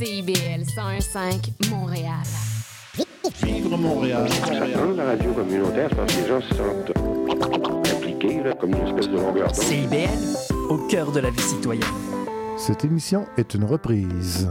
CIBL 101.5 Montréal. Vivre Montréal. Dans la radio communautaire, c'est parce que les gens se sentent impliqués, là, comme une espèce de longueur d'onde. CIBL, au cœur de la vie citoyenne. Cette émission est une reprise.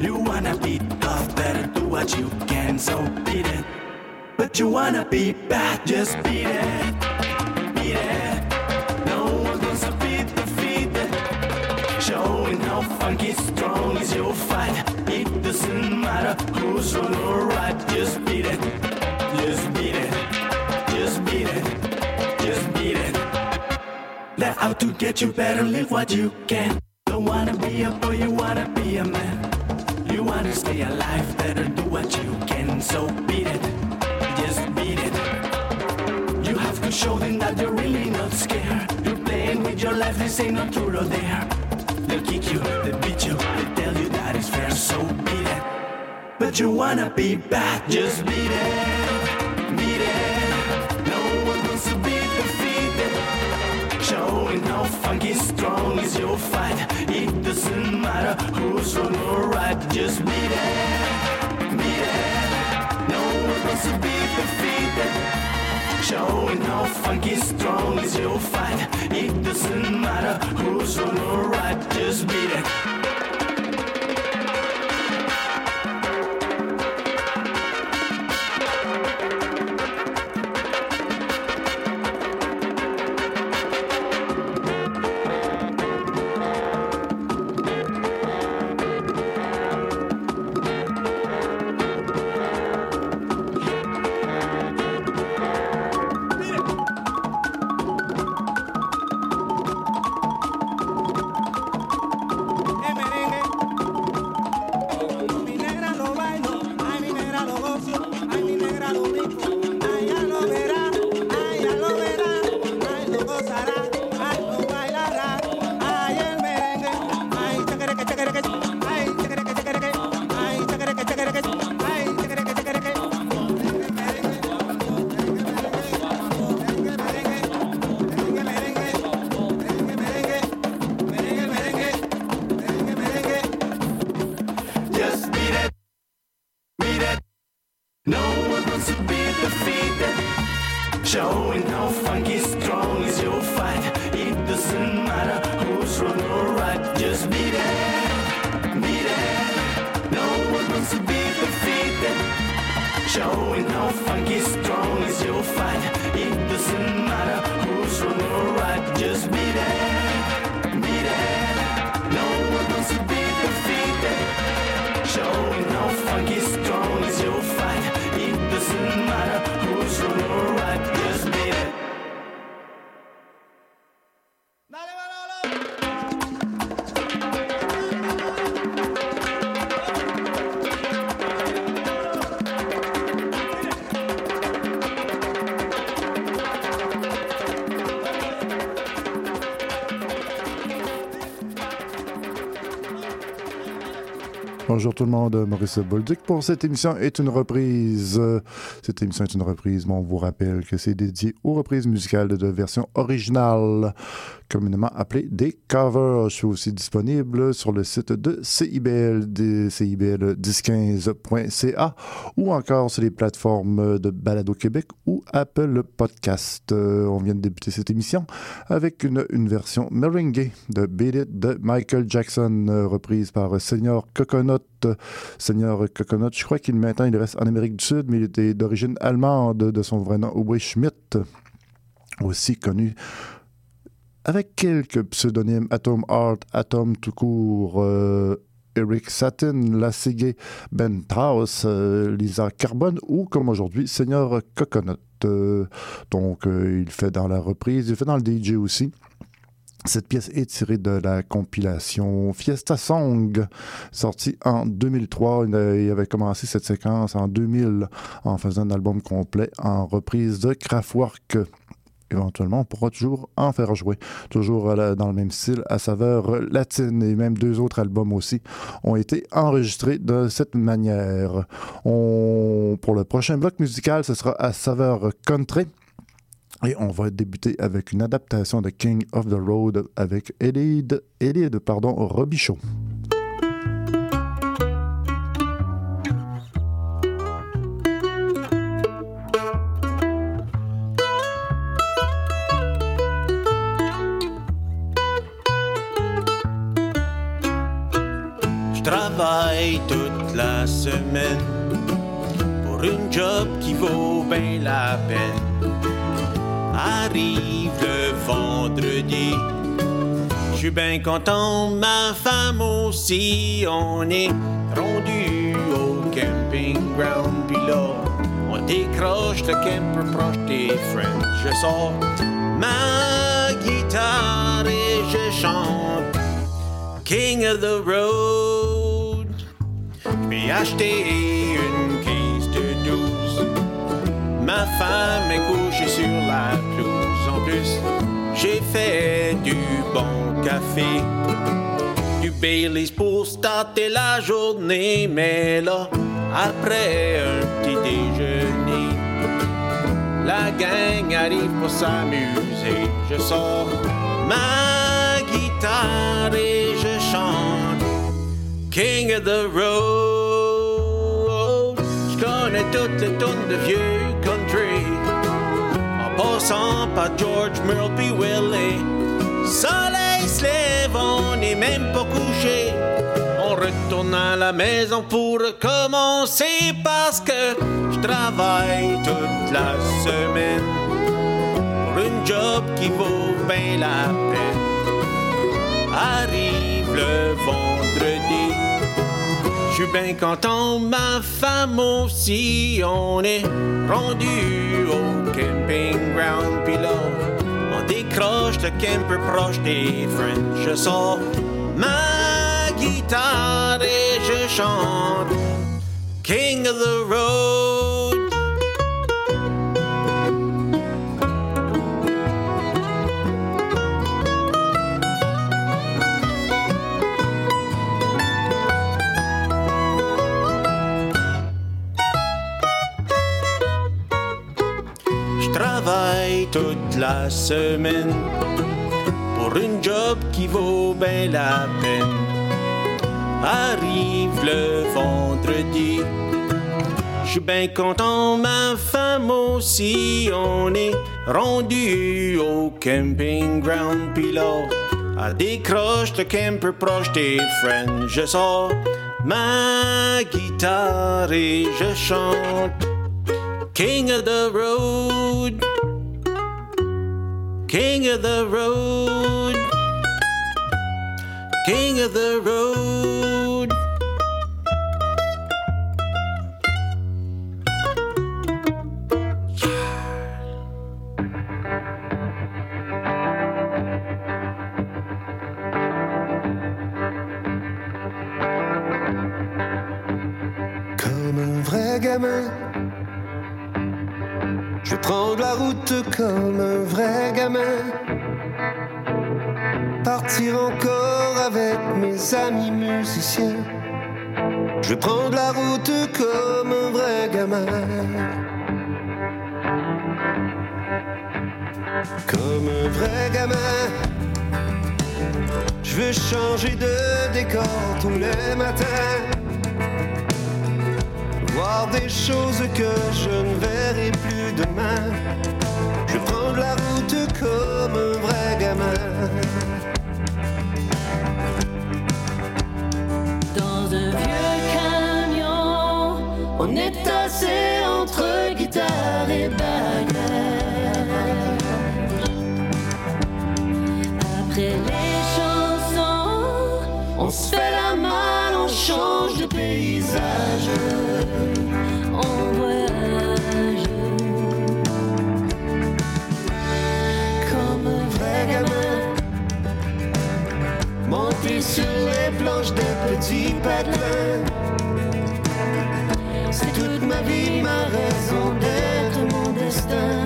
You wanna be tough, better do what you can. So beat it. But you wanna be bad, just beat it. Beat it. No one gonna be defeated. Showing how funky strong is your fight. It doesn't matter who's wrong or right. Just beat it. Just beat it. Just beat it. Just beat it. They're out to get you better live what you can. Don't wanna be a boy, you wanna stay alive, better do what you can. So beat it. Just beat it. You have to show them that you're really not scared. You're playing with your life, this ain't no truth or dare. They'll kick you, they'll beat you, they'll tell you that it's fair, so beat it. But you wanna be bad, just beat it. Strong is your fight. It doesn't matter who's wrong or right, just beat it. Beat it. No one wants to be defeated. Showing how funky strong is your fight. It doesn't matter who's wrong or right, just beat it. Bonjour tout le monde, Maurice Bolduc pour cette émission est une reprise. Cette émission est une reprise, mais on vous rappelle que c'est dédié aux reprises musicales de versions originales, communément appelées des covers. Je suis aussi disponible sur le site de CIBL, des- CIBL1015.ca ou encore sur les plateformes de Balado Québec ou Apple Podcast. Euh, On vient de débuter cette émission avec une, version merengue de Beat It de Michael Jackson, euh, reprise par Senior Coconut. Senior Coconut, je crois qu'il maintenant il reste en Amérique du Sud, mais il était d'origine allemande, de son vrai nom, Uwe Schmidt, aussi connu avec quelques pseudonymes Atom Art, Atom tout court, euh, Eric Satin, Lassigé, Ben Traus, euh, Lisa Carbone ou comme aujourd'hui Seigneur Coconut. euh, donc, euh, il fait dans la reprise, il fait dans le DJ aussi. Cette pièce est tirée de la compilation Fiesta Song, sortie en 2003. Il a- il avait commencé cette séquence en 2000 en faisant un album complet en reprise de Kraftwerk. Éventuellement, on pourra toujours en faire jouer. Toujours la- dans le même style, à saveur latine. Et même deux autres albums aussi ont été enregistrés de cette manière. Pour le prochain bloc musical, ce sera à saveur country. Et on va débuter avec une adaptation de King of the Road avec Elide, Elide pardon, Robichaud. Pour une job qui vaut bien la peine. Arrive le vendredi, je suis bien content, ma femme aussi. On est rendu au camping ground, puis là, on décroche le camper proche des friends. Je sors ma guitare et je chante. King of the Road. J'ai acheté une caisse de douze. Ma femme est couchée sur la pelouse. En plus, j'ai fait du bon café. Du Baileys pour starter la journée. Mais là, après un petit déjeuner, la gang arrive pour s'amuser. Je sors ma guitare et je chante King of the Road. Je connais toutes les tonnes de vieux country. En passant par George, puis Willie. Soleil se lève, on n'est même pas couché. On retourne à la maison pour recommencer parce que je travaille toute la semaine pour une job qui vaut bien la peine. Arrive le vendredi, suis bien content, ma femme aussi. On est rendu au camping ground, puis là, on décroche le camper proche des friends. Je sors ma guitare et je chante King of the Road. Toute la semaine pour une job qui vaut bien la peine. Arrive le vendredi, je suis bien content, ma femme aussi. On est rendu au camping ground, là, elle décroche le camper proche des friends. Je sors ma guitare et je chante. King of the road. King of the road. King of the road. Comme un vrai gamin, comme un vrai gamin. Partir encore avec mes amis musiciens. Je vais prendre la route comme un vrai gamin. Comme un vrai gamin. Je veux changer de décor tous les matins voir des choses que je ne verrai plus On se fait la mal on change de paysage. On voyage. Comme un vrai gamin. Monter sur les planches des petits patins. C'est toute ma vie, ma raison d'être, mon destin.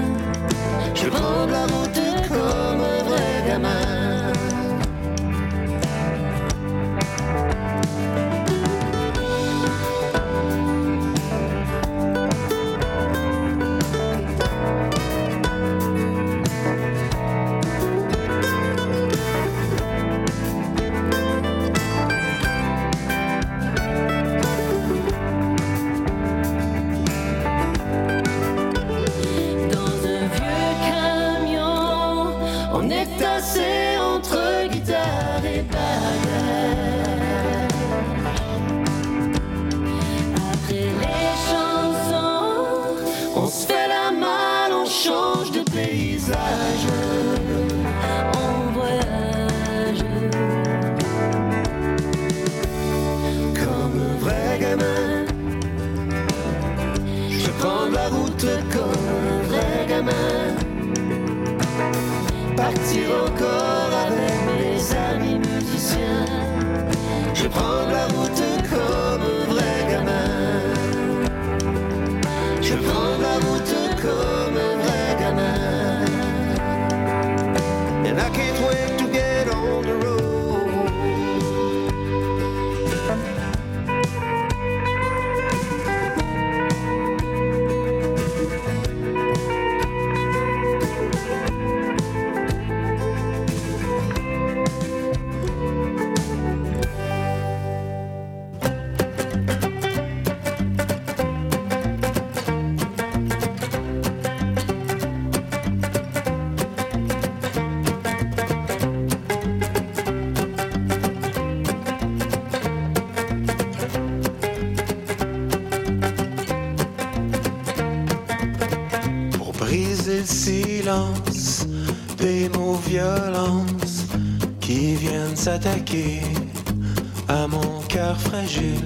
À mon cœur fragile.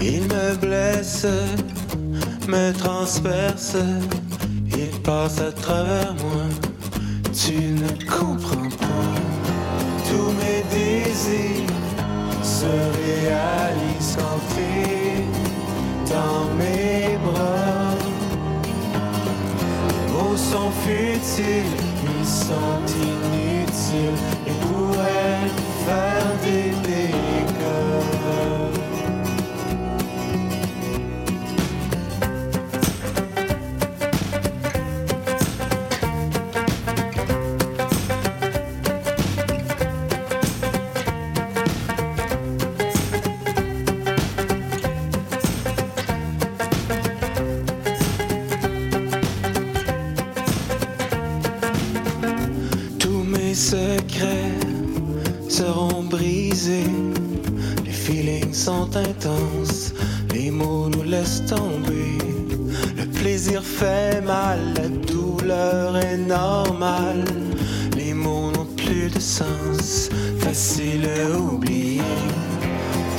Ils me blessent, me transpercent, ils passent à travers moi. Tu ne comprends pas tous mes désirs se réalisent quand dans mes bras. Les mots sont futiles, ils sont inutiles et pourraient faire des seront brisés. Les feelings sont intenses, les mots nous laissent tomber. Le plaisir fait mal, la douleur est normale. Les mots n'ont plus de sens, facile à oublier.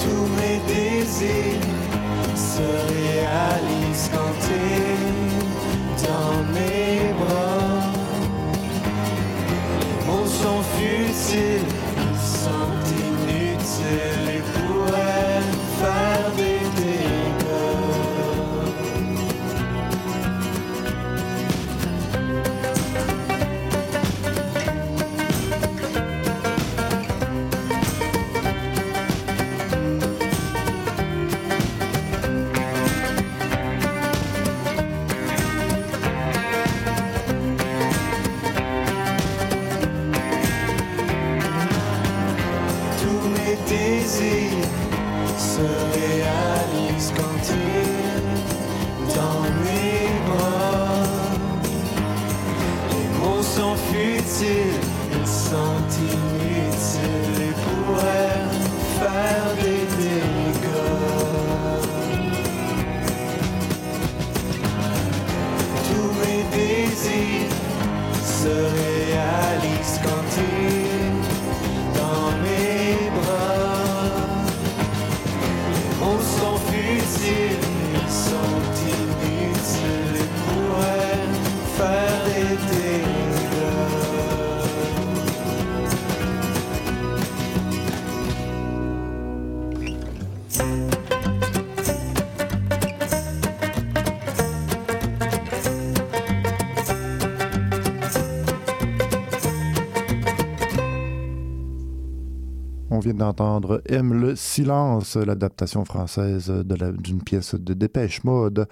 Tous mes désirs se réalisent quand t'es dans mes bras. Les mots sont futiles, se réalisent quand tu dans mes bras. Les mots sont futiles, ils sont on vient d'entendre Aime le silence, l'adaptation française d'une pièce de Dépêche Mode,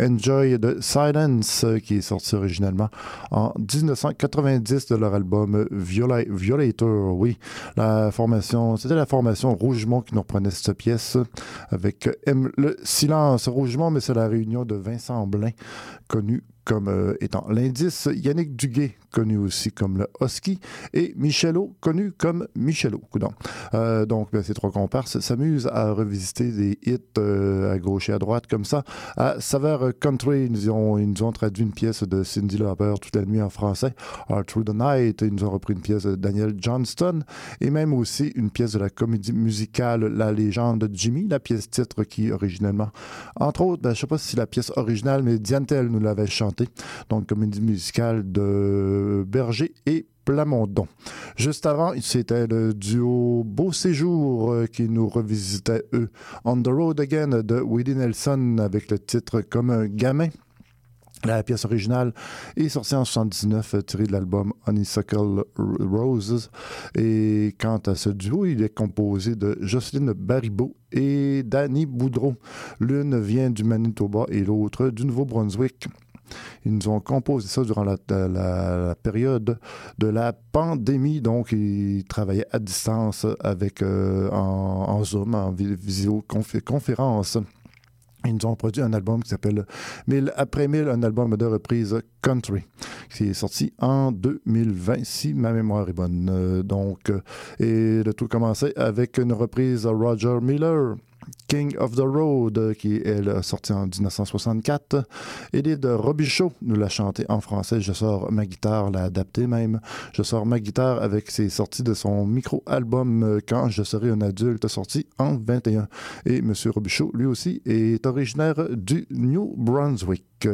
Enjoy the Silence, qui est sorti originalement en 1990 de leur album Viola Violator. Oui, la formation, c'était la formation Rougemont qui nous reprenait cette pièce avec Aime le silence. Rougemont, mais c'est la réunion de Vincent Blain, connu comme euh, étant l'indice, Yannick Duguay, connu aussi comme le Husky, et Michelot, connu comme Michelot. Euh, donc, ben, ces trois comparses s'amusent à revisiter des hits euh, à gauche et à droite comme ça. À Saveur Country, ils nous, ont, ils nous ont traduit une pièce de Cindy Lauper toute la nuit en français. All Through the Night, ils nous ont repris une pièce de Daniel Johnston, et même aussi une pièce de la comédie musicale La légende de Jimmy, la pièce titre qui, originellement, entre autres, ben, je ne sais pas si c'est la pièce originale, mais Diantel nous l'avait chantée donc comédie musicale de Berger et Plamondon. Juste avant, c'était le duo Beau Séjour euh, qui nous revisitait, eux, On the Road Again de Willie Nelson avec le titre Comme un gamin. La pièce originale est sortie en 79, tirée de l'album Honeysuckle Roses. Et quant à ce duo, il est composé de Jocelyne Baribeau et Danny Boudreau. L'une vient du Manitoba et l'autre du Nouveau-Brunswick. Ils nous ont composé ça durant la, période de la pandémie. Donc, ils travaillaient à distance avec euh, en, Zoom, en visioconférence. Ils nous ont produit un album qui s'appelle Mille après mille, un album de reprise country, qui est sorti en 2020, si ma mémoire est bonne. Euh, donc, et le tout commençait avec une reprise Roger Miller. King of the Road, qui est sorti en 1964. de Robichaud nous l'a chanté en français. Je sors ma guitare, l'a adapté même. Je sors ma guitare avec ses sorties de son micro-album euh, Quand je serai un adulte, sorti en 21. Et M. Robichaud, lui aussi, est originaire du New Brunswick.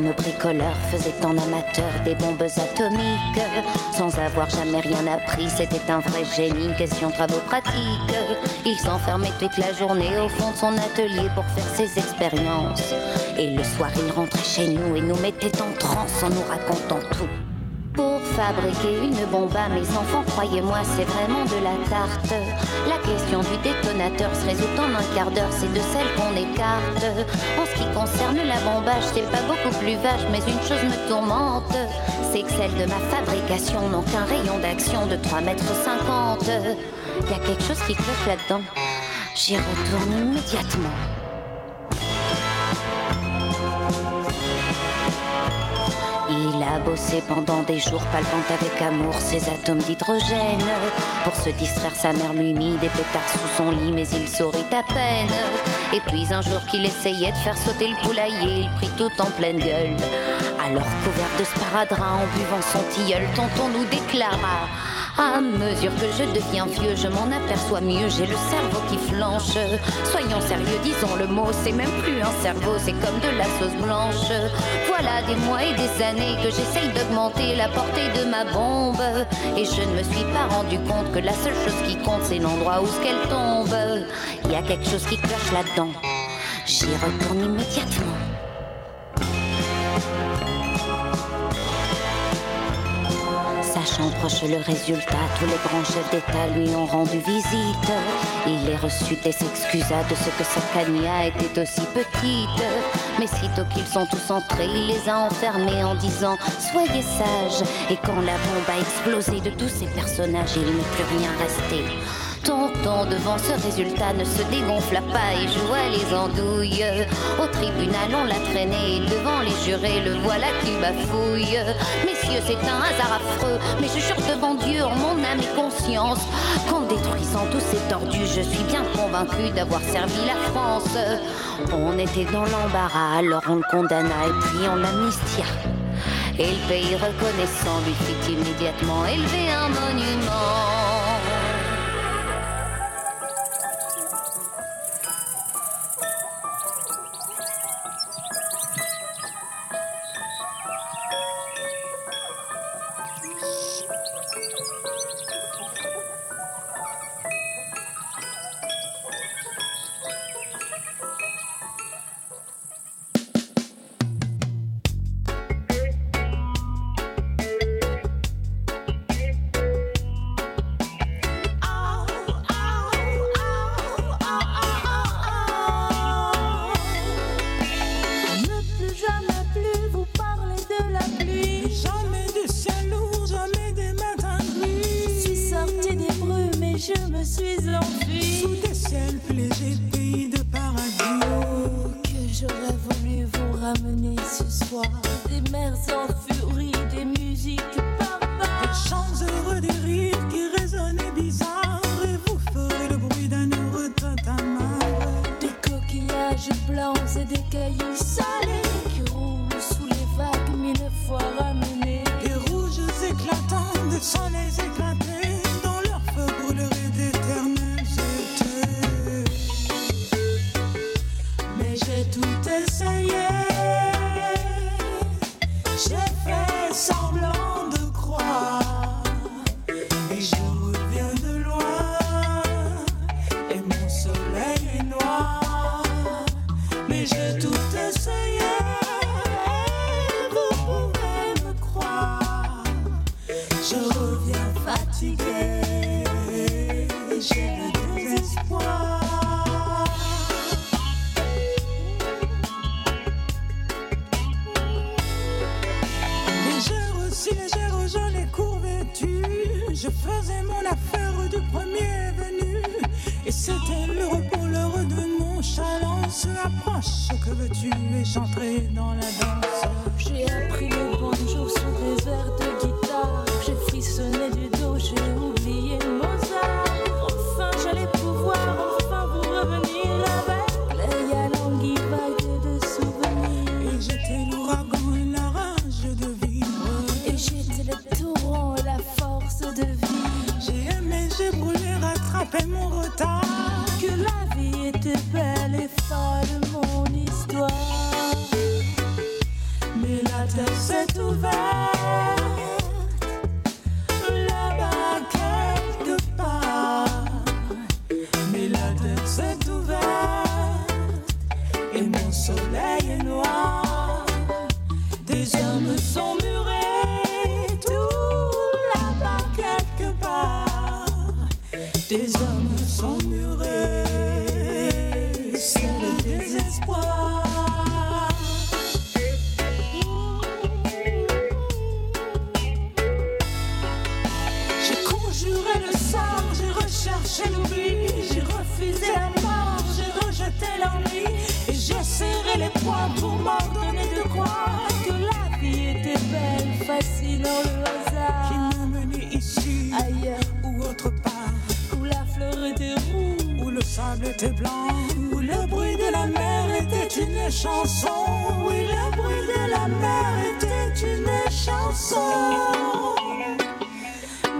Fameux bricoleur faisait en amateur des bombes atomiques. Sans avoir jamais rien appris, c'était un vrai génie. Question travaux pratiques. Il s'enfermait toute la journée au fond de son atelier pour faire ses expériences. Et le soir, il rentrait chez nous et nous mettait en transe en nous racontant tout. Fabriquer une bombe à mes enfants, croyez-moi, c'est vraiment de la tarte. La question du détonateur se résout en un quart d'heure, c'est de celle qu'on écarte. En ce qui concerne la bombage, c'est pas beaucoup plus vache, mais une chose me tourmente, c'est que celle de ma fabrication n'ont qu'un rayon d'action de 3 mètres 50. Y a quelque chose qui cloche là-dedans. J'y retourne immédiatement. Il a bossé pendant des jours, palpant avec amour ses atomes d'hydrogène. Pour se distraire, sa mère lui mit des pétards sous son lit, mais il sourit à peine. Et puis un jour qu'il essayait de faire sauter le poulailler, il prit tout en pleine gueule. Alors couvert de sparadrap, en buvant son tilleul, tonton nous déclara à mesure que je deviens vieux, je m'en aperçois mieux, j'ai le cerveau qui flanche. Soyons sérieux, disons le mot, c'est même plus un cerveau, c'est comme de la sauce blanche. Voilà des mois et des années que j'essaye d'augmenter la portée de ma bombe. Et je ne me suis pas rendu compte que la seule chose qui compte, c'est l'endroit où ce qu'elle tombe. Il y a quelque chose qui cloche là-dedans. J'y retourne immédiatement. Proche le résultat, tous les grands chefs d'État lui ont rendu visite. Il les reçut et s'excusa de ce que sa cagna était aussi petite. Mais sitôt qu'ils sont tous entrés, il les a enfermés en disant Soyez sages. Et quand la bombe a explosé de tous ces personnages, il n'est plus rien resté. Tonton, devant ce résultat, ne se dégonfla pas et joua les andouilles. Au tribunal, on l'a traîné, devant les jurés, le voilà qui bafouille. Messieurs, c'est un hasard affreux, mais je jure devant Dieu, en mon âme et conscience, qu'en détruisant tous ces tordus, je suis bien convaincu d'avoir servi la France. On était dans l'embarras, alors on le condamna et puis on l'amnistia. Et le pays reconnaissant lui fit immédiatement élever un monument. immersion où le bruit de la mer était une chanson, oui le bruit de la mer était une chanson.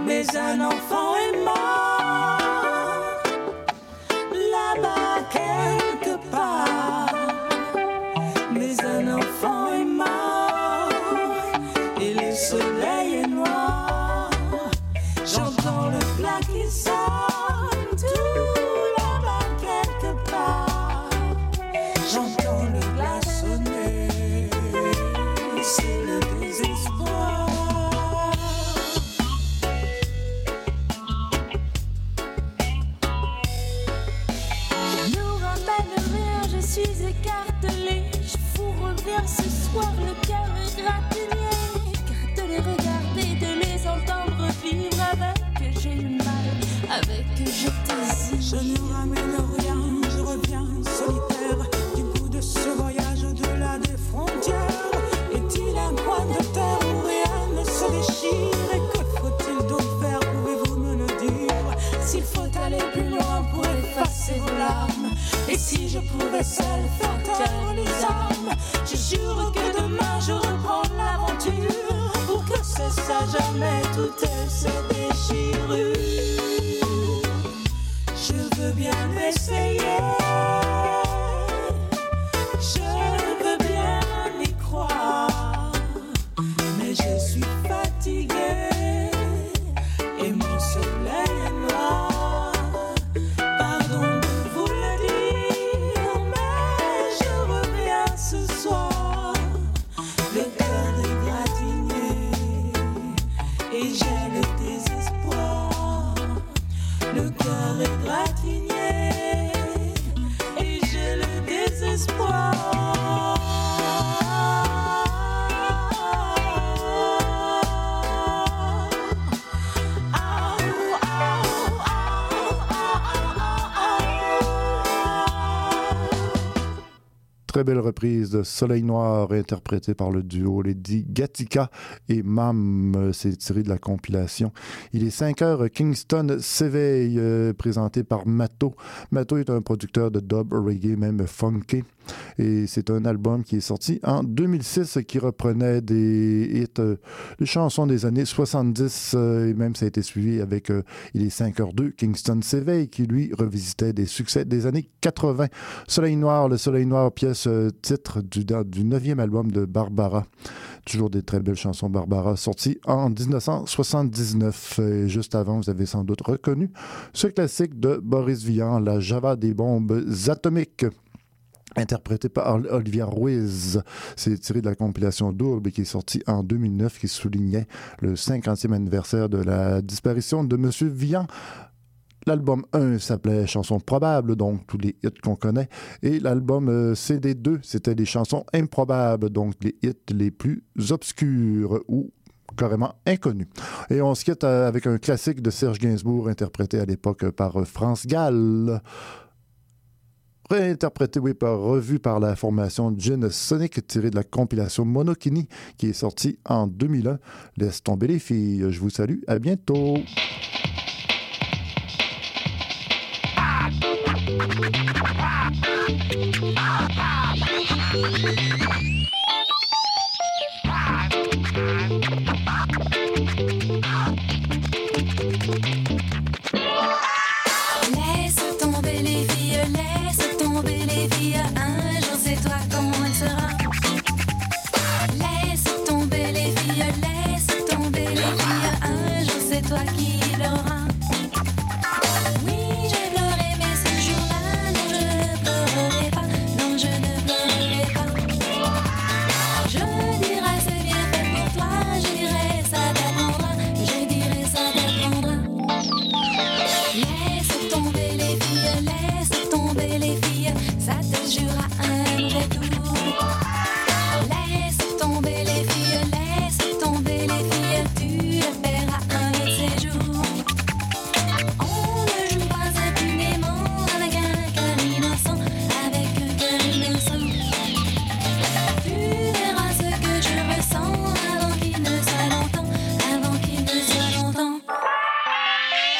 Mais un enfant est mort. Et si je pouvais seul faire taire les hommes, je jure que demain je reprends l'aventure pour que cesse à jamais toutes ces déchirures. Je veux bien essayer. Très belle reprise de Soleil Noir interprétée par le duo Lady Gatica et Mam. C'est tiré de la compilation. Il est 5 heures. Kingston s'éveille, euh, présenté par Mato. Mato est un producteur de dub, reggae, même funky. Et c'est un album qui est sorti en 2006 qui reprenait des hits, euh, des chansons des années 70 euh, et même ça a été suivi avec euh, Il est 5h02, Kingston s'éveille qui lui revisitait des succès des années 80. Soleil Noir, le Soleil Noir, pièce euh, titre du, du neuvième album de Barbara. Toujours des très belles chansons Barbara, sorties en 1979. Et juste avant, vous avez sans doute reconnu ce classique de Boris Vian, La Java des bombes atomiques interprété par Olivia Ruiz. C'est tiré de la compilation double qui est sortie en 2009 qui soulignait le 50e anniversaire de la disparition de Monsieur Vian. L'album 1 s'appelait Chansons probables, donc tous les hits qu'on connaît. Et l'album euh, CD2, c'était des chansons improbables, donc les hits les plus obscurs ou carrément inconnus. Et on se quitte euh, avec un classique de Serge Gainsbourg interprété à l'époque par euh, France Gall réinterprété, oui, par, revu par la formation Gin Sonic, tiré de la compilation Monokini, qui est sortie en 2001. Laisse tomber les filles. Je vous salue. À bientôt.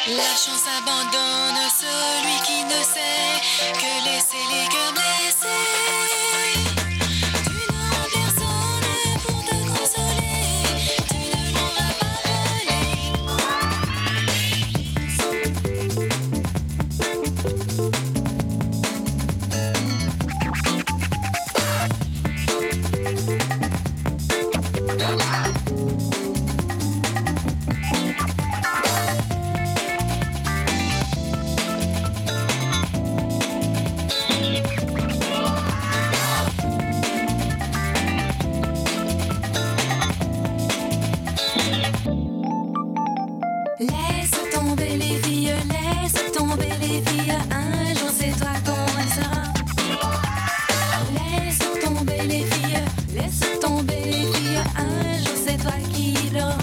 La chance abandonne celui qui ne sait que laisser les cœurs blessés. I he don't.